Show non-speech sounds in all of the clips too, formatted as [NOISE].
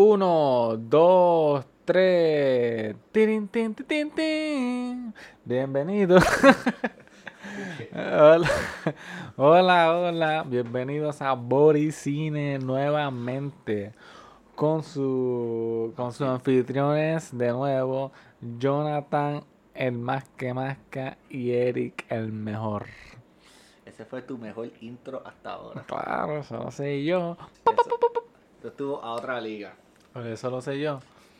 Uno, dos, tres. Tin, tin, tin, tin. Bienvenidos. [LAUGHS] hola, hola, hola. Bienvenidos a Boricine nuevamente. Con su con sus anfitriones de nuevo, Jonathan, el más que masca, y Eric, el mejor. Ese fue tu mejor intro hasta ahora. Claro, eso lo sé yo. Eso, eso estuvo a otra liga. Por eso lo sé yo.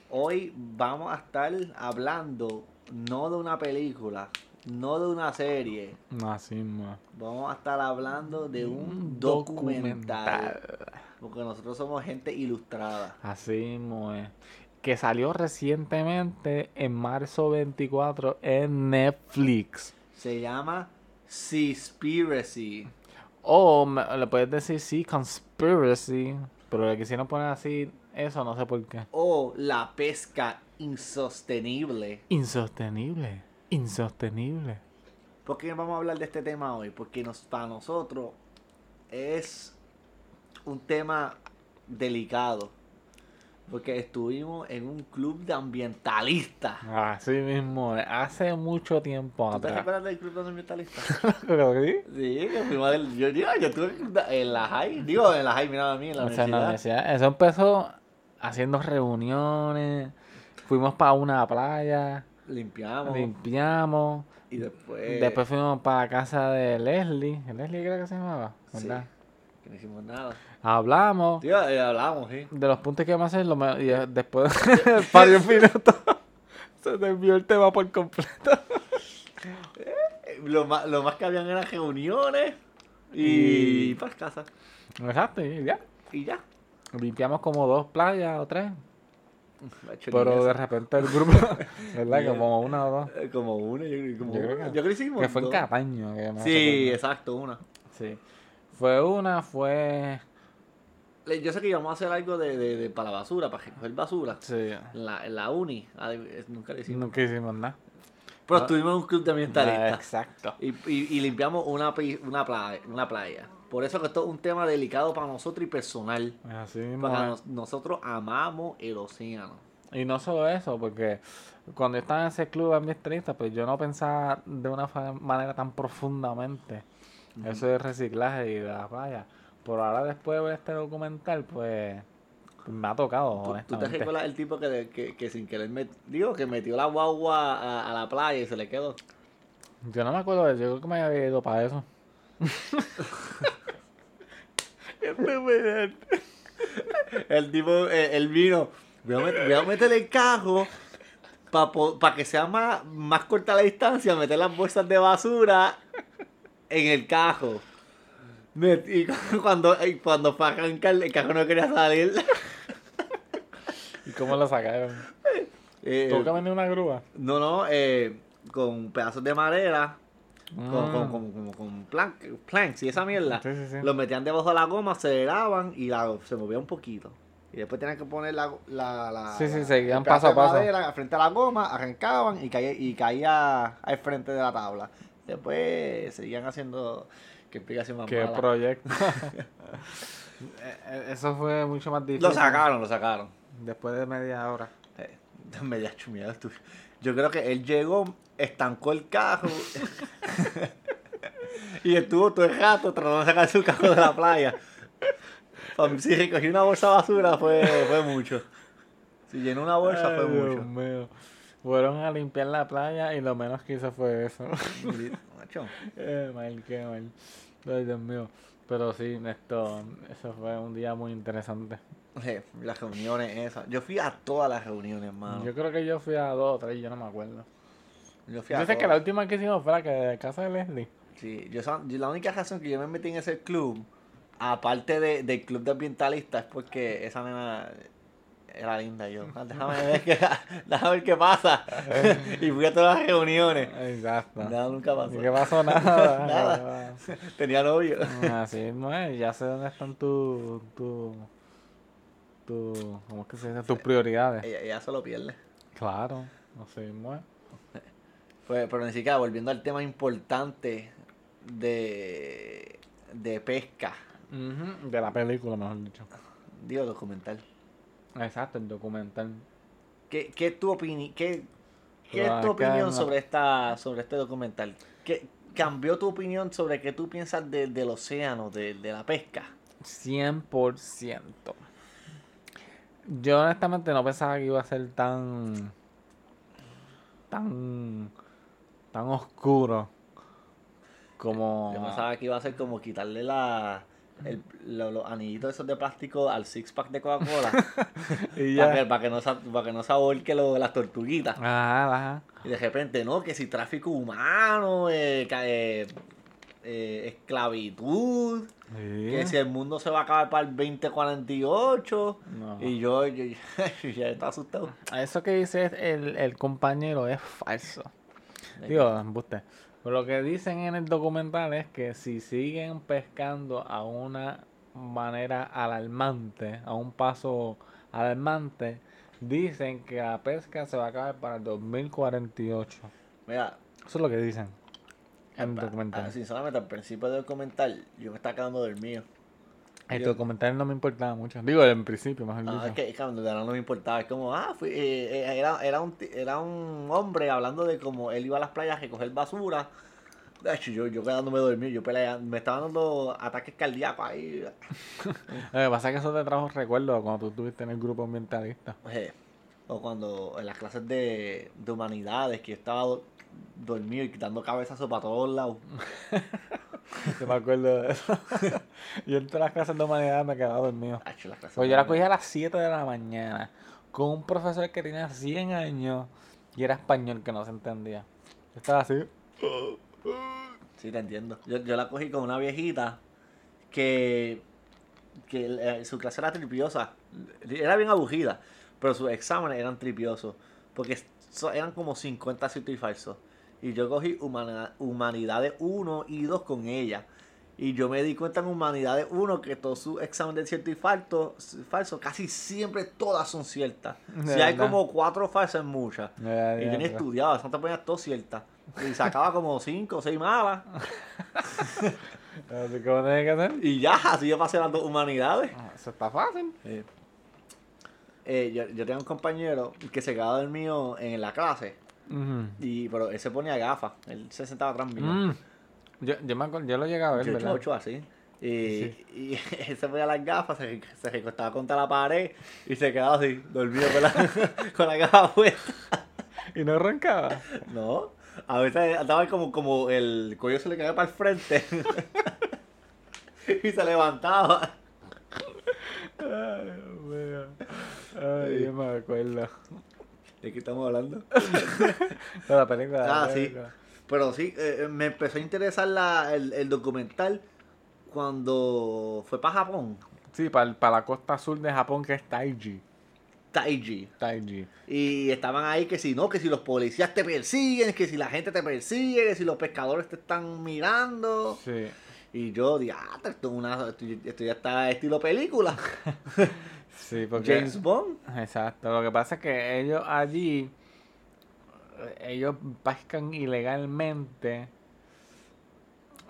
Hoy vamos a estar hablando no de una película, no de una serie. No, así más. Vamos a estar hablando de un documental. Porque nosotros somos gente ilustrada. Así es. Que salió recientemente en marzo 24 en Netflix. Se llama Seaspiracy. O le puedes decir sí, Conspiracy. Pero le quisieron poner así, eso no sé por qué. O la pesca insostenible. Insostenible. Insostenible. ¿Por qué vamos a hablar de este tema hoy? Porque nos, para nosotros es un tema delicado. Porque estuvimos en un club de ambientalistas. Así mismo. Hace mucho tiempo ¿Tú te atrás. recuerdas del club de ambientalistas? [LAUGHS] Creo que sí. sí, que fuimos del- yo, yo, yo estuve en la high. Digo, en la high, mira a mí, en la O sea, universidad. universidad. Eso empezó haciendo reuniones. Fuimos para una playa. Limpiamos. Limpiamos. y después. Después fuimos para la casa de Leslie. Leslie creo que se llamaba. Sí, que no hicimos nada. Hablamos Tío, eh, hablamos, sí. de los puntos que vamos a hacer. Lo me- y eh, después de [LAUGHS] [LAUGHS] varios minutos [LAUGHS] se desvió el tema por completo. Lo más, lo más que habían eran reuniones y, Y- para casa. Exacto, y ya. Y ya. Limpiamos como dos playas o tres. Pero de repente el [LAUGHS] grupo, ¿verdad? Bien. Como una o dos. Como una, yo, como Yo creo que- Yo creo que hicimos Que fue en. Cataño. que no Sí, exacto, una. Sí. Fue una, fue. Yo sé que íbamos a hacer algo de, de, de para la basura, para recoger basura. Sí. En la, la uni. Ah, eh, Nunca le hicimos. Nunca hicimos nada. Pero no. estuvimos en un club de Ah, ambientalistas. Exacto. Y, y, y limpiamos una, una, playa, una playa. Por eso que esto es un tema delicado para nosotros y personal. Así mismo. Nos- nosotros amamos el océano. Y no solo eso, porque cuando yo estaba en ese club ambientalista, pues yo no pensaba de una manera tan profundamente eso de reciclaje y de la playa. Por ahora, después de ver este documental, pues, pues me ha tocado, ¿Tú, tú te honestamente. recuerdas el tipo que, que, que sin querer met- digo que metió la guagua a, a la playa y se le quedó? Yo no me acuerdo de eso, yo creo que me había ido para eso. El tipo, eh, el vino, voy a, met- voy a meter el carro para que sea más, más corta la distancia, meter las bolsas de basura en el. Met- Y [LAUGHS] cuando, cuando fue a arrancar, el carro no quería salir. ¿Y cómo lo sacaron? Eh, ¿Tuvo que venir una grúa? no, no, eh, con pedazos de madera, con, con, Mm. con, con, con plank- planks y esa mierda. Sí, sí, sí. Los metían debajo de la goma, aceleraban y la, se movía un poquito. Y después tenían que poner la, la, la, Sí, sí, seguían paso a paso. madera frente a la goma, arrancaban y caía, y caía al frente de la tabla. Después seguían haciendo... ¿Qué explicación más Qué mala? proyecto. [LAUGHS] Eso fue mucho más difícil. Lo sacaron, lo sacaron. Después de media hora. Eh, [LAUGHS] media chumida tú. Yo creo que él llegó, estancó el carro [LAUGHS] y estuvo todo el rato tratando de sacar su carro de la playa. Para mí, si recogí una bolsa de basura fue, fue mucho. Si llenó una bolsa fue Dios mucho. mío. Fueron a limpiar la playa y lo menos que hizo fue eso. [LAUGHS] Macho, Eh, mal, qué mal. Ay, Dios mío. Pero sí, esto, eso fue un día muy interesante. las reuniones esas. Yo fui a todas las reuniones, mano. Yo creo que yo fui a dos o tres, yo no me acuerdo. Yo fui a Yo sé que la última que hicimos fue la que de casa de Leslie. Sí, yo, son- yo- la única razón que yo me metí en ese club, aparte de, del club de ambientalistas, es porque esa nena era linda. Yo, "Ah, [LAUGHS] déjame ver qué, déjame ver qué pasa. [LAUGHS] y fui a todas las reuniones. Exacto. Nada, nunca pasó. ¿Y qué pasó? Nada. [LAUGHS] Nada. Tenía novio. Así mismo es, ya sé dónde están tus, tu, tu, ¿cómo es que se dice? Tus prioridades. Ella, ella se lo pierde. Claro, así mismo es. Pues, pero ni siquiera volviendo al tema importante de, de pesca. De la película, mejor dicho. Digo, documental. Exacto, el documental. ¿Qué, qué es tu opinión? ¿Qué, qué es tu opinión sobre esta sobre este documental? ¿Qué, ¿Cambió tu opinión sobre qué tú piensas de- del océano, de, de la pesca? 100%. Yo honestamente no pensaba que iba a ser tan. tan. Tan oscuro. Como. Yo pensaba que iba a ser como quitarle la, el- lo- los anillitos esos de plástico al six pack de Coca-Cola [LAUGHS] Y para, que, para que no se, para que no se ahorque lo- las tortuguitas. Ajá, ajá. Y de repente, no, que si tráfico humano, eh, eh, eh, esclavitud, Sí. que si el mundo se va a acabar para el 2048. No. Y yo, yo, [LAUGHS] yo ya estaba asustado. Eso que dice el, el compañero es falso. Digo, embuste. Lo que dicen en el documental es que si siguen pescando a una manera alarmante, a un paso alarmante, dicen que la pesca se va a acabar para el 2048. Mira, Eso es lo que dicen en el ah, documental. sinceramente, al principio del documental, yo me estaba quedando dormido. El documental no me importaba mucho. Digo, en principio, mejor Ah, dicho. es que, es que cuando no me importaba. Es como, ah, fui, eh, eh, era, era, un, era un hombre hablando de cómo él iba a las playas a recoger basura. De hecho, yo, yo quedándome dormido, yo pelea, me estaban dando ataques cardíacos ahí. [LAUGHS] Lo que pasa es que eso te trajo recuerdos cuando tú estuviste en el grupo ambientalista. Eh, O cuando en las clases de, de humanidades, que yo estaba do- dormido y quitando cabezazos para todos lados. [LAUGHS] Yo me acuerdo de eso. [LAUGHS] yo en todas las clases de humanidad me quedaba dormido. Pues yo la cogí a las 7 de la mañana con un profesor que tenía 100 años y era español que no se entendía. Yo estaba así. Sí, te entiendo. Yo, yo la cogí con una viejita que, que eh, su clase era tripiosa. Era bien aburrida, pero sus exámenes eran tripiosos. Porque so- eran como 50 ciertos y falsos. Y yo cogí humana- Humanidades 1 y 2 con ella. Y yo me di cuenta en Humanidades 1 que todos sus exámenes de cierto y falso, falso, casi siempre todas son ciertas. Si hay como cuatro falsas, muchas. Y yo ni estudiaba, eso te ponías todo cierta. Y sacaba como cinco o seis malas. [LAUGHS] Así que tiene que hacer. Y ya, así yo pasé las dos humanidades. Ah, Eso está fácil. Eh, yo, yo tenía un compañero que se quedaba dormido en la clase. Y, pero él se ponía gafas. Él se sentaba atrás mío. Mm. Yo, yo, me acuerdo, yo lo llegué a ver, Yo ¿verdad? ocho así. Y, Sí. y [LAUGHS] él se ponía las gafas, se, se recostaba contra la pared y se quedaba así, dormido con la, [LAUGHS] con la gafa puesta. Y no roncaba. No, a veces andaba como, como el cuello se le caía para el frente. [LAUGHS] y se levantaba. Ay, Dios mío. Ay, yo me acuerdo. ¿De qué estamos hablando? [LAUGHS] De la película. de la Ah, sí. película. Pero sí, eh, eh, me empezó a interesar la, el, el documental cuando fue para Japón, Sí, para, la costa sur de Japón que es Taiji. Taiji. Taiji. Y estaban ahí que si no, que si los policías te persiguen, que si la gente te persigue, que si los pescadores te están mirando. Sí. Y yo, diatre, esto, es una, esto, esto ya está estilo película. [LAUGHS] Sí, porque. James Bond. Exacto. Lo que pasa es que ellos allí. Ellos pescan ilegalmente.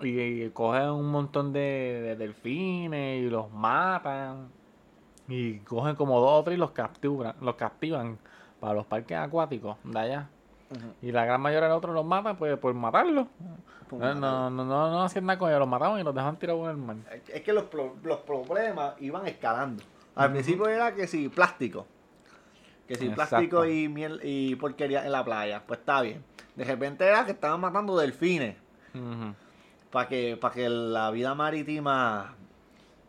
Y, y cogen un montón de, de delfines y los matan. Y cogen como dos o tres y los capturan, los captivan para los parques acuáticos de allá. Y la gran mayoría de otros los matan pues por matarlos. Por No, no, no, no, no hacían nada con ellos, los mataban y los dejaban tirados en el mar. Es que los, pro- los problemas iban escalando. Al principio era que si plástico. Que si Exacto. plástico y miel y porquería en la playa. Pues está bien. De repente era que estaban matando delfines. Para que, para que la vida marítima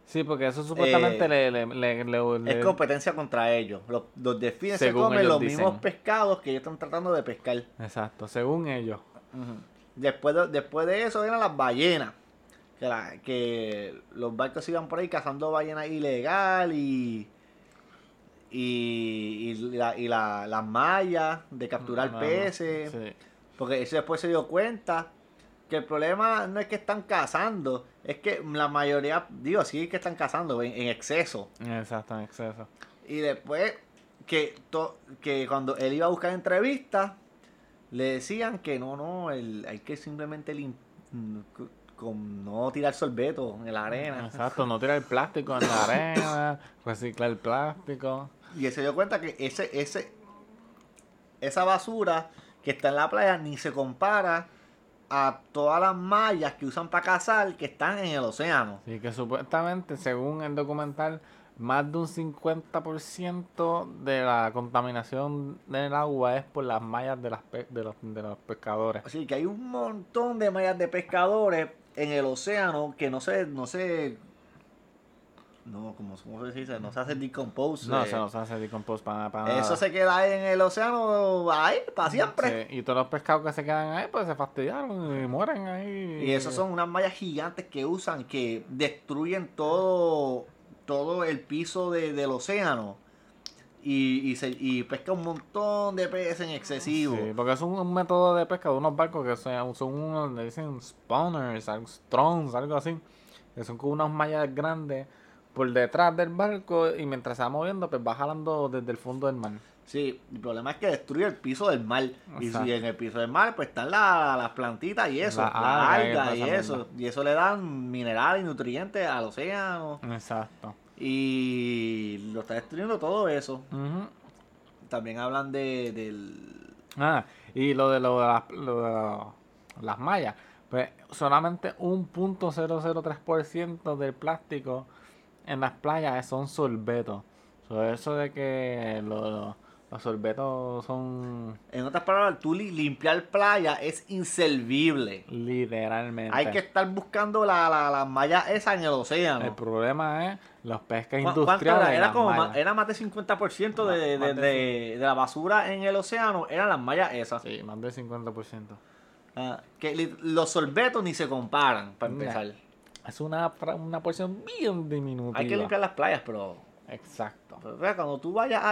Sí, porque eso supuestamente Eh, le, le, le- le- le- es competencia contra ellos. Los, los delfines se comen los dicen. mismos pescados que ellos están tratando de pescar. Exacto, según ellos. Después de, después de eso eran las ballenas. Que, la- que los barcos iban por ahí cazando ballenas ilegal y. Y, y, la, y la- las mallas de capturar No, no, peces. Sí. Porque eso después se dio cuenta que el problema no es que están cazando, es que la mayoría, digo, sí que están cazando en, en exceso. Exacto, en exceso. Y después que, to- que cuando él iba a buscar entrevistas, le decían que no, no, el, hay que simplemente lim- c- con no tirar sorbeto en la arena. Exacto, no tirar el plástico en la [LAUGHS] arena, reciclar el plástico. Y él se dio cuenta que ese, ese, esa basura que está en la playa ni se compara a todas las mallas que usan para cazar que están en el océano. Sí, que supuestamente, según el documental, más de un 50% de la contaminación del agua es por las mallas de, las de, los, de los pescadores. Así que hay un montón de mallas de pescadores en el océano que no se, no se, no, como ¿cómo se dice, no se hace decompose. No, eh. se nos hace decompose para, para Eso se queda ahí en el océano, ahí, para siempre. Sí, y todos los pescados que se quedan ahí, pues se fastidiaron y mueren ahí. Y esos son unas mallas gigantes que usan que destruyen todo, todo el piso de- del océano. Y, y, se, y pesca un montón de peces en excesivo. Sí, porque es un, un método de pesca de unos barcos que son, son unos, le dicen spawners, strons, algo así, que son como unas mallas grandes por detrás del barco y mientras se va moviendo, pues va jalando desde el fondo del mar. Sí, el problema es que destruye el piso del mar. Y si en el piso del mar, pues están la- las plantitas y eso, Las las algas y eso. Y eso le dan minerales y nutrientes al océano. Exacto. Y lo está destruyendo todo eso. Ujú. También hablan de, del... Ah, y lo de, lo de, las, lo de la- las mallas, pues solamente un punto 003% del plástico en las playas son sorbetos. So, eso de que lo- los sorbetos son En otras palabras, tú li- limpiar playa es inservible. literalmente. Hay que estar buscando la, la, las mallas esas en el océano. El problema es los pescas ¿Cu- cuánto industriales. era? las como era más de 50% de, de, de, la basura en el océano, eran las mallas esas. Sí, más del 50%. Ah, que los sorbetos ni se comparan, para Nah. empezar. Es una, una porción bien diminutiva. Hay que limpiar las playas, pero, Exacto. pero, vea, cuando tú vayas a,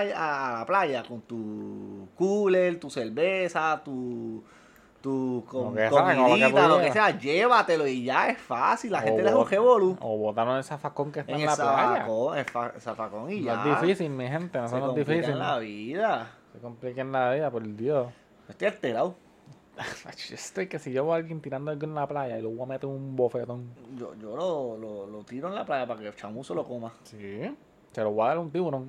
a la playa con tu cooler, tu cerveza, tu, tu Lo que sea, como lo que comidita, tú lo que sea, llévatelo y ya es fácil. La O gente le un revolú O botaron el zafacón que está en, en el la playa. zafacón, el fa- el zafacón y No ya. es difícil, mi gente, no se son los complica difíciles. la vida. Se compliquen la vida, por Dios. Estoy alterado. Yo Estoy que si yo veo a alguien tirando algo en la playa y lo voy a meter un bofetón. Yo, yo lo, lo, lo tiro en la playa para que el chamuzo lo coma. Sí. Se lo voy a dar un tiburón.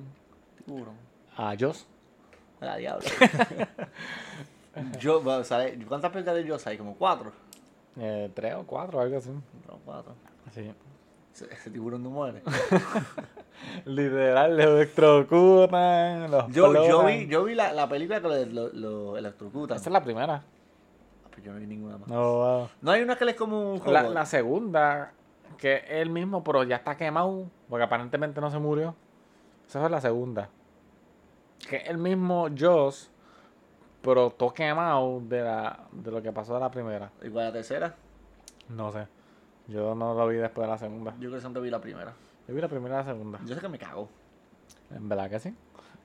Tiburón. A Joss. A la diablo. [LAUGHS] yo, bueno, ¿sabes? ¿Cuántas películas de Joss hay? Como cuatro. Eh, tres o cuatro, algo así. No, cuatro. Sí. Ese, ese tiburón no muere. [LAUGHS] Literal, le electrocutan, los Yo, yo vi, yo vi la, la película que lo, lo, lo electrocutan. Esa es la primera. Ah, pues yo no vi ninguna más. No, wow. No hay una que le es como un La, robot. la segunda, que es el mismo, pero ya está quemado, porque aparentemente no se murió. Esa fue la segunda. Que es el mismo Joss, pero todo quemado de, la, de lo que pasó de la primera. Igual la tercera. No sé. Yo no lo vi después de la segunda. Yo creo que siempre vi la primera. Yo vi la primera y la segunda. Yo sé que me cago. En verdad que sí.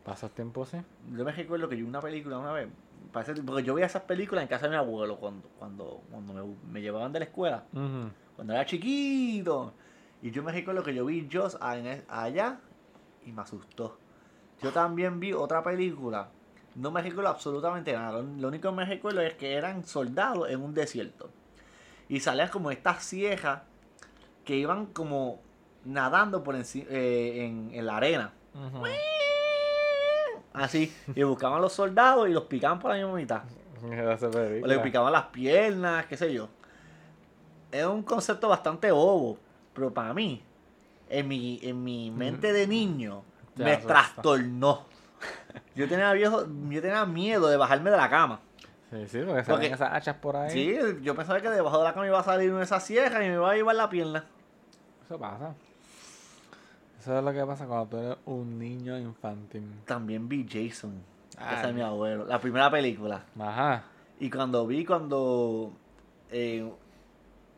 Pasó tiempo, sí. Yo me recuerdo que yo vi una película una vez. parece- porque yo veía esas películas en casa de mi abuelo cuando, cuando, cuando me, me llevaban de la escuela. Cuando era chiquito. Y yo me recuerdo que yo vi Joss allá y me asustó. Yo también vi otra película. No me recuerdo absolutamente nada. Lo, único que me recuerdo es que eran soldados en un desierto. Y salían como estas ciejas que iban como nadando por enci- eh, en, en la arena. Así. Y buscaban a los soldados y los picaban por la misma mitad. [LAUGHS] O le película. picaban las piernas, qué sé yo. Es un concepto bastante bobo, pero para mí, en mi, en mi mente de niño, me asusta. trastornó. [LAUGHS] Yo tenía, viejo, yo tenía miedo de bajarme de la cama. Sí, sí, porque Porque- esas hachas por ahí. Sí, yo pensaba que debajo de la cama iba a salir una de esas ciejas y me iba a llevar la pierna. Eso pasa. Eso es lo que pasa cuando tú eres un niño infantil. También vi Jason, Ah, ese es mi abuelo, la primera película. Ajá. Y cuando vi cuando eh,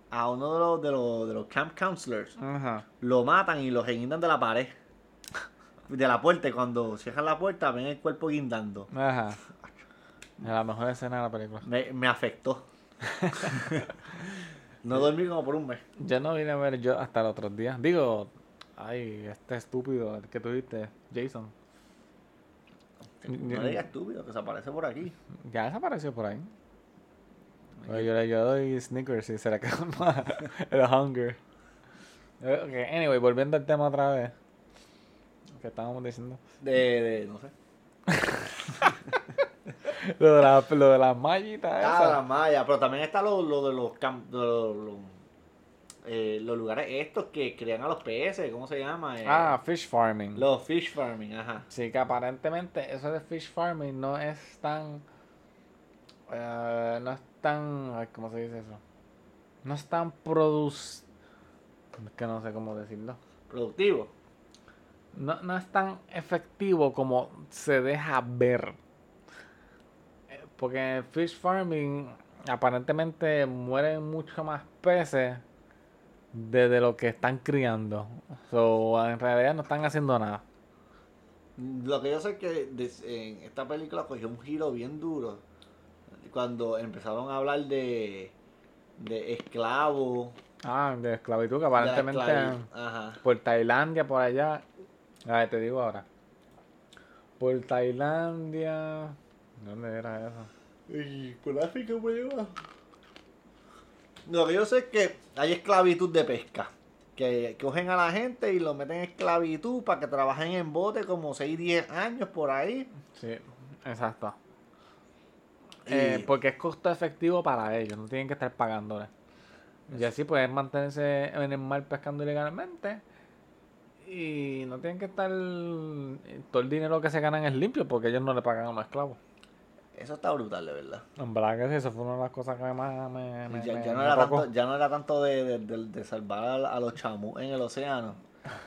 a uno de los, de los, de los camp counselors Ajá. lo matan y lo guindan de la pared. [LAUGHS] De la puerta, y cuando cierran la puerta ven el cuerpo guindando. Ajá. Es [LAUGHS] la mejor escena de la película. Me, me afectó. [LAUGHS] no dormí como por un mes. Yo no vine a ver yo hasta los otros días. Digo, ay, este estúpido el que tuviste, Jason. No digas estúpido, que se aparece por aquí. Ya desapareció por ahí. Oye, yo, le- yo doy sneakers y se le quedó más [LAUGHS] el hunger. Eh, Ok, anyway, volviendo al tema otra vez. ¿Qué estábamos diciendo? De, de no sé. [LAUGHS] Lo de, la, lo de las mallitas Ah, esas. la malla, pero también está lo, lo de los, cam- de los, los, eh, los lugares estos que crean a los peces, ¿cómo se llama? Eh, Ah, fish farming. los fish farming, ajá. Sí, que aparentemente eso de fish farming no es tan. eh, no es tan. ay, ¿Cómo se dice eso? No es tan produc. Es que no sé cómo decirlo. Productivo. No, no es tan efectivo como se deja ver. Eh, Porque en fish farming aparentemente mueren mucho más peces de, lo que están criando. So, en realidad no están haciendo nada. Lo que yo sé es que en esta película cogió un giro bien duro cuando empezaron a hablar de, de esclavos. Ah, de esclavitud, que aparentemente Ajá. por Tailandia, por allá. A ver, te digo ahora. Por Tailandia. ¿Dónde era eso? ¿Y por África por lleva? Lo que yo sé es que hay esclavitud de pesca. Que cogen a la gente y lo meten en esclavitud para que trabajen en bote como 6, 10 años por ahí. Sí, exacto. Eh, porque es costo efectivo para ellos, no tienen que estar pagándole. Y así pueden mantenerse en el mar pescando ilegalmente. Y no tienen que estar. Todo el dinero que se ganan es limpio porque ellos no le pagan a los esclavos. Eso está brutal, de verdad. En verdad que sí, eso fue una de las cosas que más me. me- ya, me- ya no me era tanto, ya no era tanto de, de- de- de salvar a, los chamus en el océano.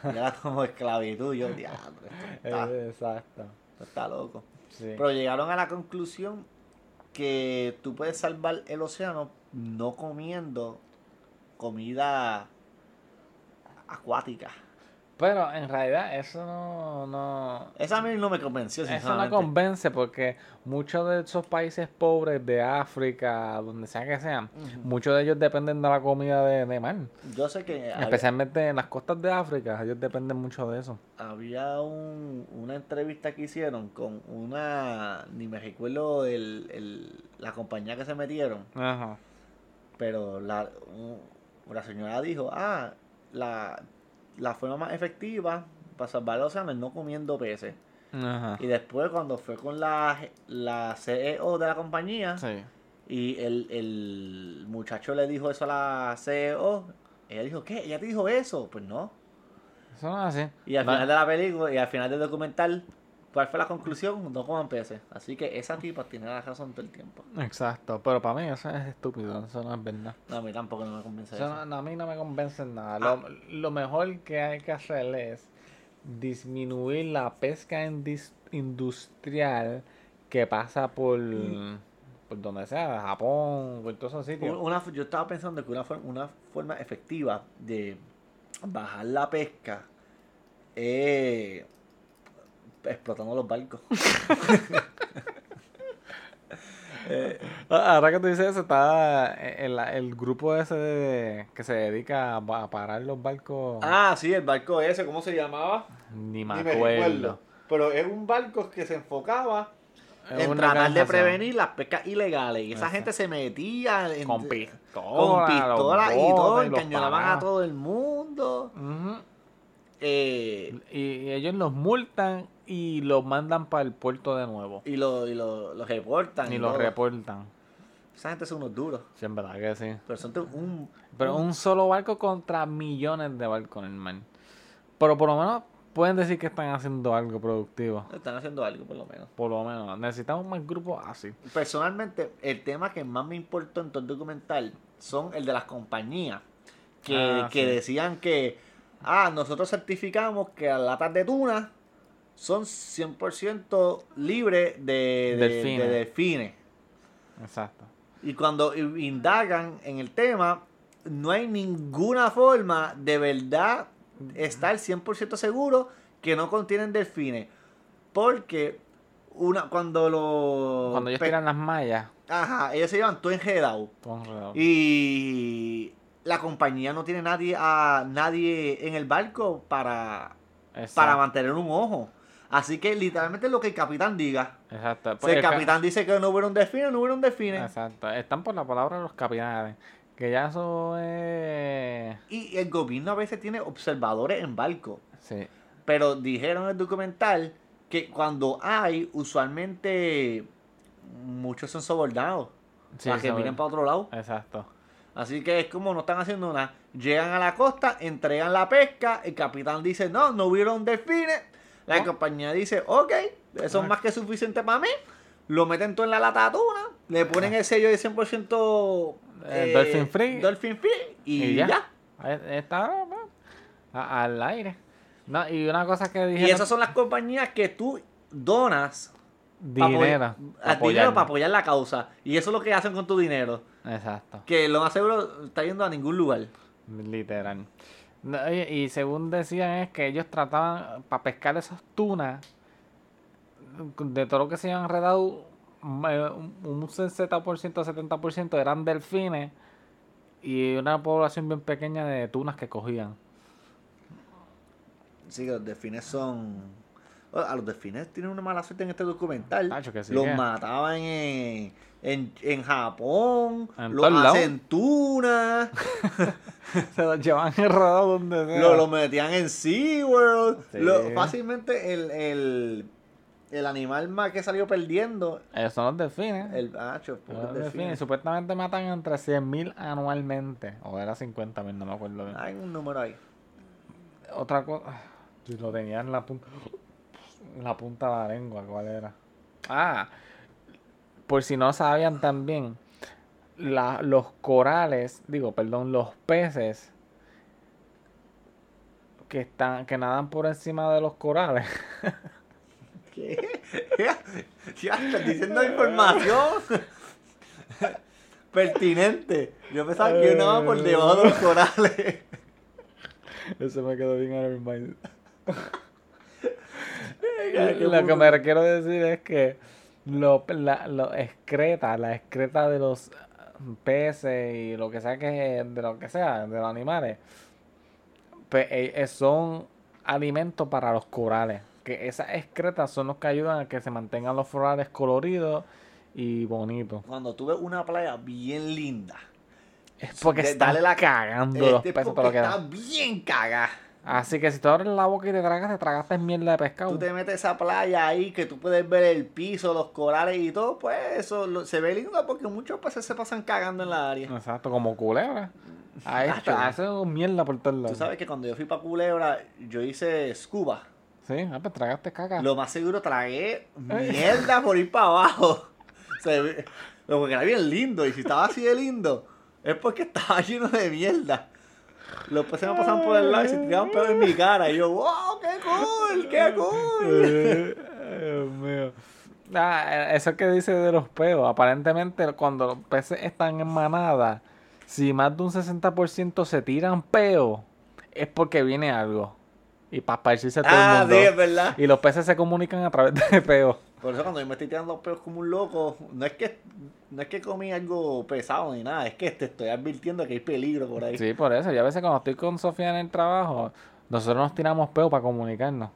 Ya era como esclavitud. Yo, diablo, esto está, [LAUGHS] Exacto. esto está loco. Sí. Pero llegaron a la conclusión que tú puedes salvar el océano no comiendo comida acuática. Pero en realidad eso no. no Esa a mí no me convenció, Eso no sinceramente. convence porque muchos de esos países pobres de África, donde sea que sean, muchos de ellos dependen de la comida de, de mar. Yo sé que había, Especialmente en las costas de África, ellos dependen mucho de eso. había un- una entrevista que hicieron con una, ni me recuerdo el, el- la compañía que se metieron, Ajá. pero la, un- la señora dijo, ah, la, la forma más efectiva para salvar el océano es no comiendo peces. Ajá. Y después cuando fue con la, la CEO de la compañía Sí. y el, el muchacho le dijo eso a la CEO, ella dijo, ¿qué? ¿Ella te dijo eso? Pues no. Eso no es así. Y al Va- final de la película y al final del documental, ¿cuál fue la conclusión? No coman peces. Así que esa tipa tiene la razón todo el tiempo. Exacto, pero para mí eso es estúpido, eso no es verdad. No, a mí tampoco no me convence Eso eso. no- a mí no me convence en nada. Ah. Lo, lo mejor que hay que hacer es disminuir la pesca industrial que pasa por, por donde sea, Japón, por todos esos sitios. Una, yo estaba pensando que una, for- una forma efectiva de bajar la pesca es explotando los barcos. [LAUGHS] Eh, Ah, Ahora que tú dices eso, está el, el grupo ese de- que se dedica a, pa- a parar los barcos. ah, sí, el barco ese, ¿cómo se llamaba? Ni me Ni me acuerdo. recuerdo. Pero es un barco que se enfocaba Es en tratar de prevenir las pescas ilegales. Y esa Exacto. gente se metía en- Con pistola. con pistolas y todo, encañonaban a todo el mundo. Eh, y, y ellos los multan y los mandan para el puerto de nuevo. y lo, y lo, lo reportan. Y y los todo. reportan. Esa gente son unos duros. Sí, en verdad que sí. Pero son un. Pero un solo barco contra millones de barcos en el mar. Pero por lo menos pueden decir que están haciendo algo productivo. Están haciendo algo, por lo menos. Por lo menos. Necesitamos más grupos así. Personalmente, el tema que más me importó en todo el documental son el de las compañías. Que, Ah, que sí. decían que. Ah, nosotros certificamos que las latas de tuna son 100% libres de, de- Delfines. de delfines. Exacto. Y cuando indagan en el tema, no hay ninguna forma de verdad estar 100% seguro que no contienen delfines. Porque una, cuando los... Cuando ellos tiran las mallas, Ajá, ellos se llevan todo enredado. todo enredado. Y la compañía no tiene nadie a nadie en el barco para, Exacto. para mantener un ojo. Así que literalmente lo que el capitán diga. Exacto. Si Pues el el ca- capitán dice que no hubo un delfín, no hubo un delfín. Exacto. Están por la palabra de los capitanes. Que ya eso es. Y el gobierno a veces tiene observadores en barco. Sí. Pero dijeron en el documental que cuando hay, usualmente muchos son sobornados. Sí, para que miren para otro lado. Exacto. Así que es como no están haciendo nada. Llegan a la costa, entregan la pesca, el capitán dice, no, no hubieron delfines. La Oh. compañía dice, ok, eso es más que suficiente para mí. Lo meten todo en la lata de atuna, le ponen el sello de 100% Eh, Dolphin Free. Dolphin Free y, Y ya. Está al aire. No, y una cosa que dije. Y esas son las compañías que tú donas dinero. a- pa' dinero para apoyar la causa. Y eso es lo que hacen con tu dinero. Exacto. Que lo más seguro está yendo a ningún lugar. Literal. Y según decían es que ellos trataban para pescar esas tunas de todo lo que se habían enredado eh, un 60%, 70% eran delfines y una población bien pequeña de tunas que cogían. Sí, que los delfines son. A los delfines tienen una mala suerte en este documental. Tacho, que sí los que- mataban en, en, en Japón, En los hacen [LAUGHS] Se los llevan enredados donde sea. lo, lo metían en SeaWorld. Sí. Lo- fácilmente el, el, el animal más que salió perdiendo. Ellos son los delfines. El macho, Los delfines. delfines. Supuestamente matan entre 100.000 anualmente. O era 50.000, no me acuerdo bien. Hay un número ahí. Otra cosa. Si [SIGHS] lo tenía en la punta. La punta de la lengua, ¿cuál era? Ah, por si no sabían también. la- los corales, digo, perdón, los peces que están, que nadan por encima de los corales. [LAUGHS] ¿Qué? ya estás diciendo información pertinente. Yo pensaba que yo andaba por debajo de los corales. Eso me quedó bien en el mind. Qué Lo que me quiero decir es que lo, la, lo excreta, la excreta de los peces y lo que sea que de lo que sea, de los animales, pues, eh, eh, son alimentos para los corales. Que esas excretas son los que ayudan a que se mantengan los corales coloridos y bonitos. Cuando tuve una playa bien linda, Es porque de- dale la- cagando los este peces porque todo lo que está bien cagada. Así que si tú abres la boca y te tragas, te tragaste mierda de pescado. Tú te metes a esa playa ahí que tú puedes ver el piso, los corales y todo, pues eso lo- se ve lindo porque muchos peces se pasan cagando en la área. Exacto, como culebra. Ahí Nacho. está, hace mierda por todos Tú sabes que cuando yo fui para Culebra, yo hice scuba. Sí, ah, pues tragaste caca. Lo más seguro tragué mierda por ir para abajo. [LAUGHS] Se ve- porque era bien lindo. Y si estaba así de lindo, es porque estaba lleno de mierda. Los peces me pasaban por el lado y se tiraban pedo en mi cara. Y yo, wow, qué cool, qué cool. Eh, Dios mío. Ah, eh, eso que dice de los peos. Aparentemente, cuando los peces están en manada, si más de un 60% se tiran peos, es porque viene algo. Y para esparcirse todo Ah, el sí, mundo. es verdad. Y los peces se comunican a través de peos. Por eso cuando yo me estoy tirando los pedos como un loco, no es que no es que comí algo pesado ni nada, es que te estoy advirtiendo que hay peligro por ahí. Sí, por eso. Yo a veces cuando estoy con Sofía en el trabajo, nosotros nos tiramos peos para comunicarnos.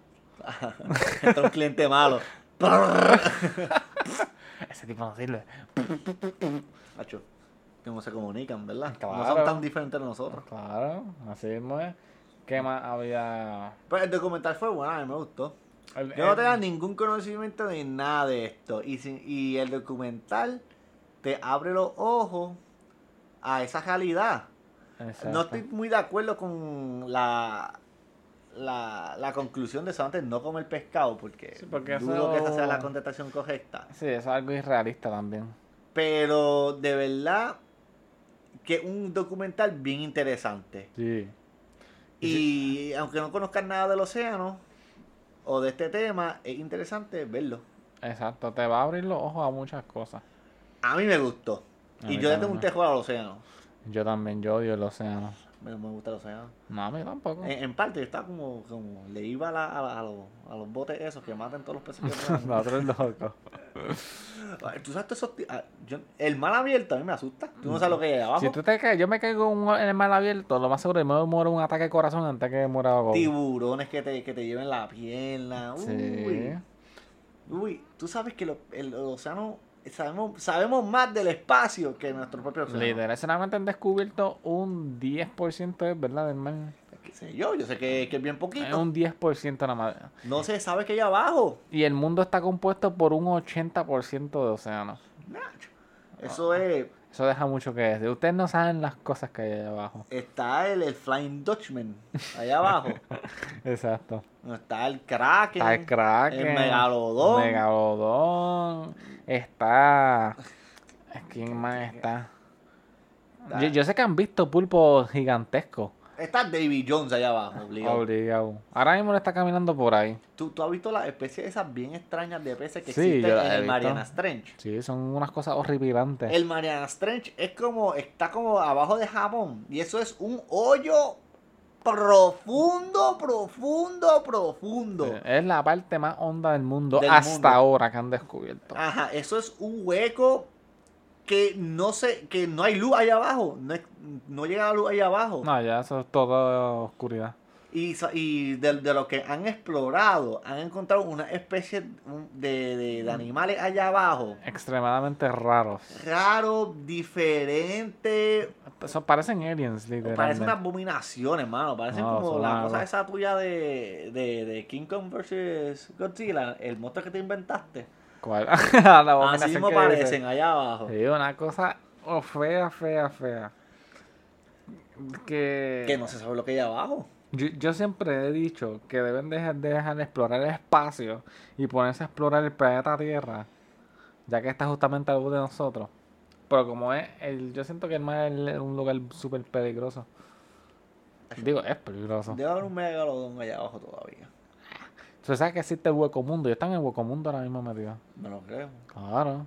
[LAUGHS] Este es un cliente malo. [LAUGHS] Ese tipo no sirve. Macho, cómo se comunican, ¿verdad? No Claro. son tan diferentes de nosotros. Claro, así mismo es. ¿Qué más había? Pues el documental fue bueno, a mí me gustó. El- Yo no tenía ningún conocimiento de nada de esto. Y, si- y el documental te abre los ojos a esa realidad. Exacto. No estoy muy de acuerdo con la, la, la conclusión de solamente no comer pescado, porque, Sí, porque dudo que esa sea la eso- contestación correcta. Sí, eso es algo irrealista también. Pero de verdad que un documental bien interesante. Sí. Y aunque no conozcan nada del océano o de este tema, es interesante verlo. Exacto, te va a abrir los ojos a muchas cosas. A mí me gustó. A y yo le tengo un tejo al océano. Yo también, yo odio el océano. Me, me gusta el océano. No, a mí tampoco. En, en parte, yo estaba como, como le iba a, la- a, la- a los, a los botes esos que matan todos los peces que [LAUGHS] loco. [LAUGHS] Ay, Tú sabes, todos esos ah, yo- el mar abierto a mí me asusta. Tú no sabes lo que hay abajo. Si tú te caes, yo me caigo en un- en el mar abierto, lo más seguro es que me muero un ataque de corazón antes que muera ahogado. Tiburones que te, que te lleven la pierna. Uy. Sí. Uy, tú sabes que lo- el, océano, sabemos, sabemos más del espacio que nuestro propio océano. Literal, solamente han descubierto un 10% es verdad del mar. Sé yo, yo sé que, que es bien Es poquito. un 10% nada más. No se sabe que hay abajo. Y el mundo está compuesto por un 80% de océano. Nacho. Eso es. Eso deja mucho que decir. Ustedes no saben las cosas que hay allá abajo. Está el, el Flying Dutchman allá abajo. [LAUGHS] Exacto. Está el Kraken. Está el Kraken. El Megalodón. Megalodón. Está. ¿Quién más está? Yo, yo sé que han visto pulpos gigantescos. Está Davy Jones allá abajo, obligado. Obligado. Ahora mismo le está caminando por ahí. ¿Tú, tú has visto las especies esas bien extrañas de peces que Sí, existen en el visto. Mariana Trench? Sí, son unas cosas horripilantes. El Mariana Trench es como, está como abajo de Japón. Y eso es un hoyo profundo, profundo, profundo. Es la parte más honda del mundo Del hasta mundo. ahora que han descubierto. Ajá, eso es un hueco que no sé, que no hay luz allá abajo. No, es- no llega la luz allá abajo. No, ya eso es todo oscuridad. Y, y de, de lo que han explorado, han encontrado una especie de, de- de animales allá abajo. Extremadamente raros. Raro, diferente. Eso parecen aliens, literalmente. una abominación, hermano. Parecen No, como la cosa esa tuya de, de, de King Kong vs. Godzilla, el monstruo que te inventaste. [LAUGHS] Así mismo parecen dice. allá abajo. Sí, una cosa oh, fea, fea, fea. Que, Que no se sabe lo que hay abajo. yo, yo siempre he dicho que deben dejar de dejar de explorar el espacio y ponerse a explorar el planeta Tierra, ya que está justamente al de nosotros. Pero como es, el, yo siento que el mar es un lugar súper peligroso. Digo, es peligroso. Debe haber un megalodón allá abajo todavía. ¿Tú sabes que existe el hueco mundo? Yo están en el hueco mundo ahora mismo metido. Me lo creo. Claro.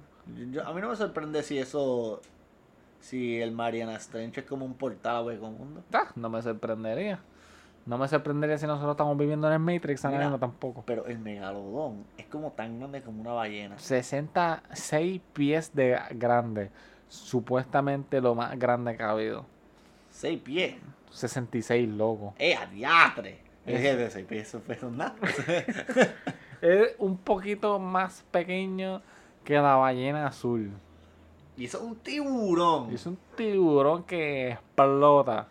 Yo- a mí no me sorprende si eso. Si el Mariana Trench es como un portal a Hueco Mundo. Ah, no me sorprendería. No me sorprendería si nosotros estamos viviendo en el Matrix ahora mismo tampoco. Pero el megalodón es como tan grande como una ballena. 66 pies de grande. Supuestamente lo más grande que ha habido. Seis pies. 66 loco. ¡Eh, a diatre! Es- Es que de seis pies, eso fue nada. [LAUGHS] Es un poquito más pequeño que la ballena azul. y eso es un tiburón. Y es un tiburón que explota.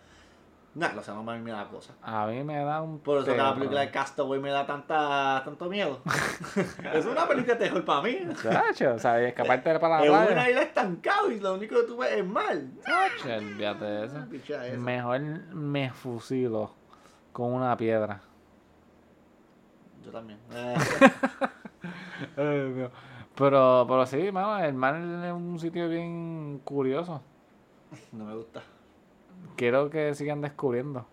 Nah, lo sabemos más la cosa. A mí me da un. Por eso que la película de Castaway me da tanta, tanto miedo. [LAUGHS] es una película de terror para mí. Chacho, o sea, y escaparte para Es la una playa. isla estancado y lo único que tú ves es mal. Chacho, olvídate de eso. Mejor me fusilo con una piedra. Yo también. Eh. [LAUGHS] Pero, pero sí, mano, el mar es un sitio bien curioso. no me gusta. Quiero que sigan descubriendo.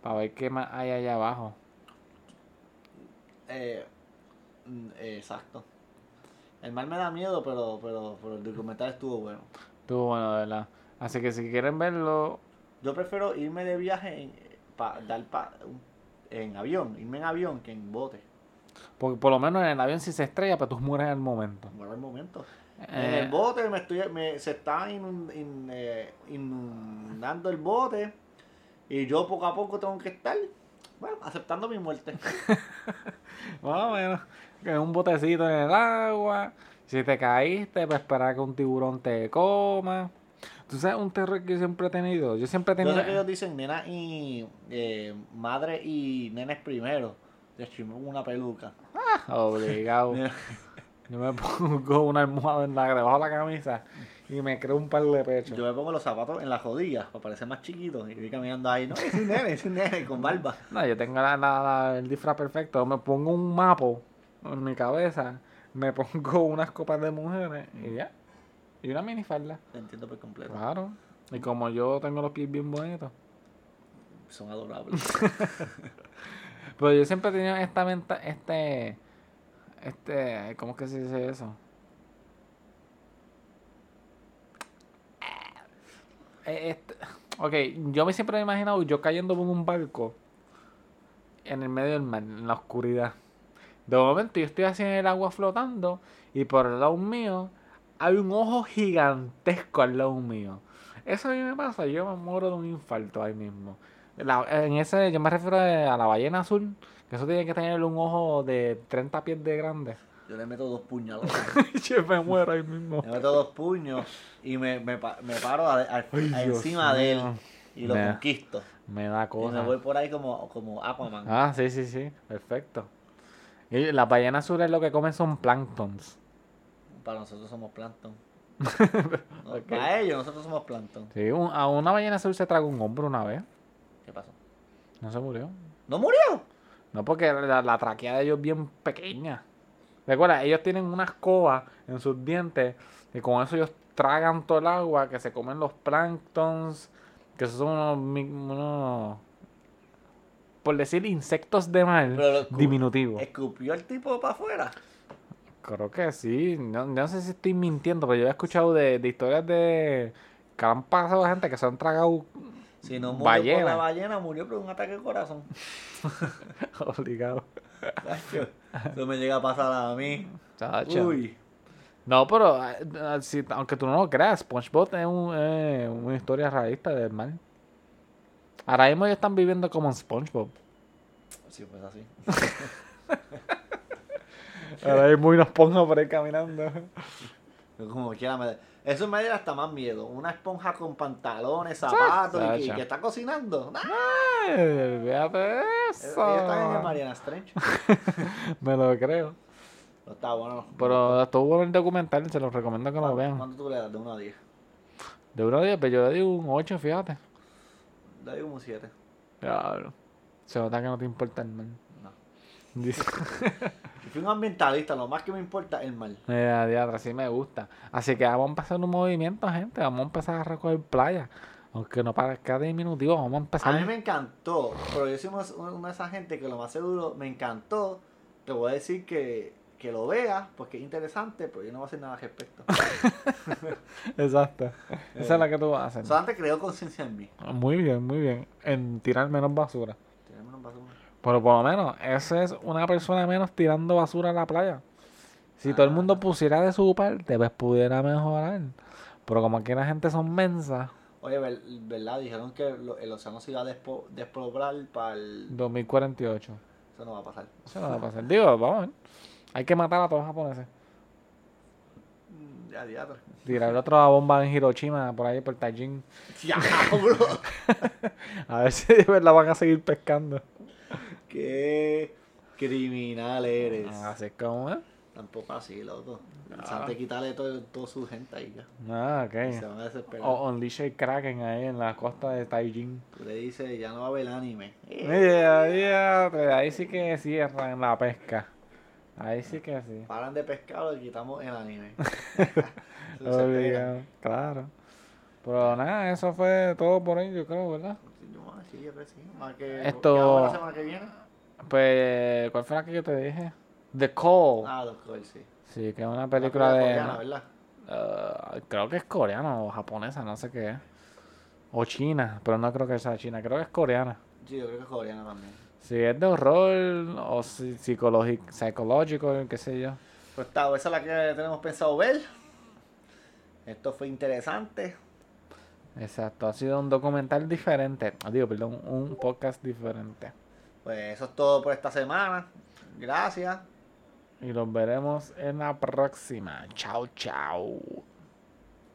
Para ver qué más hay allá abajo. Eh, mm, eh, exacto. El mal me da miedo, pero, pero, pero el documental estuvo bueno. Estuvo bueno, de verdad. Así que si quieren verlo, Yo prefiero irme de viaje en, pa, dar pa- en avión, irme en avión que en bote. porque por lo menos en el avión si se estrella, pues tú mueres en el momento. Bueno, el momento. en Eh, el bote me estoy, me, se está inun- in- eh, inundando el bote y yo poco a poco tengo que estar, bueno, aceptando mi muerte. [LAUGHS] Más o menos. En un botecito en el agua. Si te caíste, pues esperar que un tiburón te coma. ¿Tú sabes un terror que yo siempre he tenido? Yo siempre he Yo tenido... sé que ellos dicen nena y eh, madre y nenes primero. Yo pongo una peluca. Obligado. [LAUGHS] Yo me pongo una almohada en la, debajo de la camisa y me creo un par de pechos. Yo me pongo los zapatos en las rodillas para parecer más chiquito y voy caminando ahí. No, es un nene, es un nene con barba. No, yo tengo la- la- la- el disfraz perfecto. Me pongo un mapo en mi cabeza, me pongo unas copas de mujeres y ya. Y una minifalda. Te entiendo por completo. Claro. Y como yo tengo los pies bien bonitos. Son adorables. [LAUGHS] Pero yo siempre he tenido esta menta, este, este, ¿cómo es que se dice eso? Eh, este- ok, yo me siempre he imaginado yo cayendo por un barco en el medio del mar, en la oscuridad. De momento yo estoy así en el agua flotando y por el lado mío hay un ojo gigantesco al lado mío. Eso a mí me pasa, yo me muero de un infarto ahí mismo. La- en ese, yo me refiero a la ballena azul, que eso tiene que tener un ojo de 30 pies de grande. Yo le meto dos puñaladas. [LAUGHS] yo me muero ahí mismo. Le meto dos puños y me, me, pa- me paro a- a- Ay, a Dios encima de él. mío. y lo Me- conquisto. Me da Y cosa. me voy por ahí como, como Aquaman. Ah, sí, sí, sí. Perfecto. Y las ballenas azules lo que comen son planctons. Para nosotros somos plancton. [LAUGHS] No. Para ellos nosotros somos plancton. Sí, un- a una ballena azul se tragó un hombre una vez. ¿Qué pasó? No se murió. ¿No murió? No, porque la, la tráquea de ellos es bien pequeña. Recuerda, ellos tienen una escoba en sus dientes y con eso ellos tragan todo el agua, que se comen los planctons, que esos son unos, por decir, insectos de mar Pero diminutivos. ¿Escupió el tipo para afuera? Creo que sí. No, no sé si estoy mintiendo, pero yo he escuchado de, de historias de que han pasado gente que se han tragado Si no murió Ballena. por la ballena, murió por un ataque de corazón. [LAUGHS] obligado. Eso me llega a pasar a mí. Chacho. Uy. No, pero ah, si- aunque tú no lo creas, SpongeBob es un, eh, una historia realista del mar. Ahora mismo ellos están viviendo como en SpongeBob. Sí, pues así. [LAUGHS] [LAUGHS] Ahora mismo hay una esponja por ahí caminando. Como quiera me... Eso me da hasta más miedo. Una esponja con pantalones, zapatos y que, que está cocinando. ¡Ah! Ay, fíjate Ella está en eso. Mariana Strange. [LAUGHS] Me lo creo. No está bueno. Pero estuvo bueno el documental, se los recomiendo que lo ¿Cuánto, vean. ¿Cuánto tú le das? De 1 a 10. De uno día, pero yo le di un 8, fíjate. Le como un 7. Claro. Se nota que no te importa el mal. No. [LAUGHS] Yo fui un ambientalista, lo más que me importa es el mal. Mira, diadre, así me gusta. Así que vamos a empezar un movimiento, gente. Vamos a empezar a recoger playa. Aunque no parezca diminutivo, vamos a A empezar. mí me encantó, pero yo soy una, una de esas gente que lo más seguro me encantó. Te voy a decir que, que lo veas porque es interesante, pero yo no voy a hacer nada al respecto. [LAUGHS] Exacto. Esa es la que tú vas a hacer. Solamente creo conciencia en mí. Muy bien, muy bien. En tirar menos basura. Pero por lo menos, esa es una persona menos tirando basura a la playa. Si todo el mundo Ah. pusiera de su parte, pues pudiera mejorar. Pero como aquí la gente son mensas, Oye, ver- ¿verdad? Dijeron que el océano se iba a despo- despoblar para el... 2048. Eso no va a pasar. Eso no va a pasar. Digo, vamos. Hay que matar a todos los japoneses. Mm, Ya, diablo. Tirar otra bomba en Hiroshima, por ahí por Taijin. Diablo. [LAUGHS] [LAUGHS] A ver si de verdad van a seguir pescando. Qué criminal eres. Así es como es. Tampoco así, loco. Ah. Sante quitarle todo, toda su gente ahí ya. Ah, Se ok. van a desesperar. O unleash el Kraken ahí en la costa de Taijin. Tú le dices, ya no va a haber anime. Eh, Mira, mira, ahí sí que cierran la pesca. Ahí sí que sí. [LAUGHS] Paran de pescar y quitamos el anime. [LAUGHS] Se. Obligado, Claro. Pero nada, eso fue todo por hoy, yo creo, ¿verdad? Yo, ah, sí, yo creo que sí. Más que, Esto- ¿qué hago la semana que viene? Pues, ¿cuál fue la que yo te dije? The Call. Ah, los Cole, sí. Sí, que es una película de... coreana, ¿verdad? Ah, creo que es coreana o japonesa, no sé qué es. O china, pero no creo que sea china, creo que es coreana. Sí, yo creo que es coreana también. Si es de horror o si- psicológico, psicológico, qué sé yo. Pues está, esa es la que tenemos pensado ver. Esto fue interesante. Exacto, ha sido un documental diferente. Ah, Digo, perdón, un podcast diferente. Pues eso es todo por esta semana. Gracias. Y los veremos en la próxima. Chao, chao.